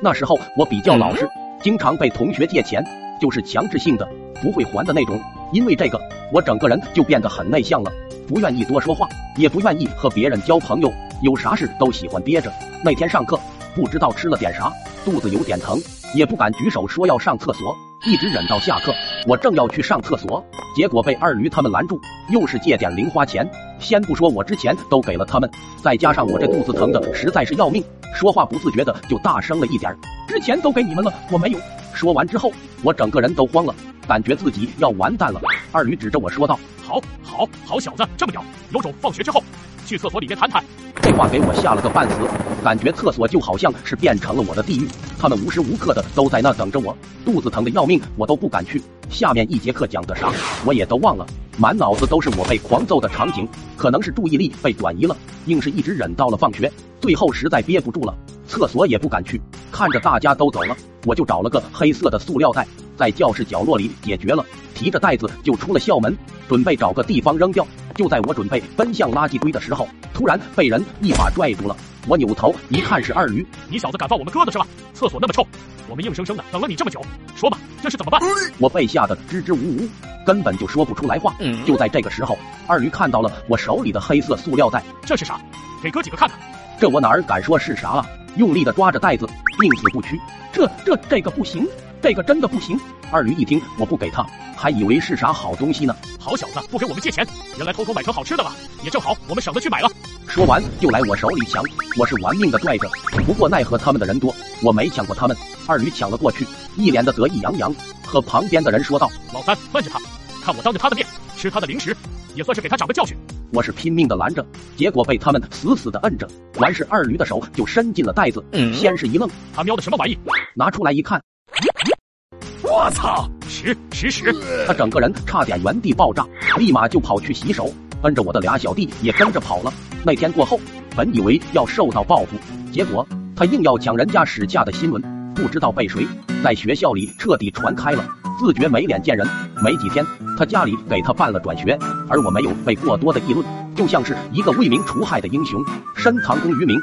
那时候我比较老实，经常被同学借钱，就是强制性的，不会还的那种。因为这个，我整个人就变得很内向了，不愿意多说话，也不愿意和别人交朋友，有啥事都喜欢憋着。那天上课，不知道吃了点啥，肚子有点疼，也不敢举手说要上厕所，一直忍到下课。我正要去上厕所，结果被二驴他们拦住，又是借点零花钱。先不说我之前都给了他们，再加上我这肚子疼的实在是要命，说话不自觉的就大声了一点儿。之前都给你们了，我没有。说完之后，我整个人都慌了，感觉自己要完蛋了。二驴指着我说道：“好，好，好小子，这么屌，有种放学之后去厕所里面谈谈。”这话给我吓了个半死，感觉厕所就好像是变成了我的地狱，他们无时无刻的都在那等着我，肚子疼的要命，我都不敢去。下面一节课讲的啥，我也都忘了。满脑子都是我被狂揍的场景，可能是注意力被转移了，硬是一直忍到了放学。最后实在憋不住了，厕所也不敢去。看着大家都走了，我就找了个黑色的塑料袋，在教室角落里解决了，提着袋子就出了校门，准备找个地方扔掉。就在我准备奔向垃圾堆的时候，突然被人一把拽住了。我扭头一看，是二驴，你小子敢放我们鸽子是吧？厕所那么臭，我们硬生生的等了你这么久，说吧，这是怎么办？我被吓得支支吾吾。根本就说不出来话。就在这个时候，二驴看到了我手里的黑色塑料袋，这是啥？给哥几个看看。这我哪儿敢说是啥啊？用力的抓着袋子，宁死不屈。这这这个不行，这个真的不行。二驴一听我不给他，还以为是啥好东西呢。好小子，不给我们借钱，原来偷偷买成好吃的了。也正好，我们省得去买了。说完就来我手里抢，我是玩命的拽着。不过奈何他们的人多，我没抢过他们。二驴抢了过去，一脸的得意洋洋，和旁边的人说道：“老三，慢着他。”看我当着他的面吃他的零食，也算是给他长个教训。我是拼命的拦着，结果被他们死死的摁着。完事，二驴的手就伸进了袋子，先是一愣，他喵的什么玩意？拿出来一看，我操，屎屎屎！他整个人差点原地爆炸，立马就跑去洗手，跟着我的俩小弟也跟着跑了。那天过后，本以为要受到报复，结果他硬要抢人家史架的新闻，不知道被谁在学校里彻底传开了。自觉没脸见人，没几天，他家里给他办了转学，而我没有被过多的议论，就像是一个为民除害的英雄，深藏功于名。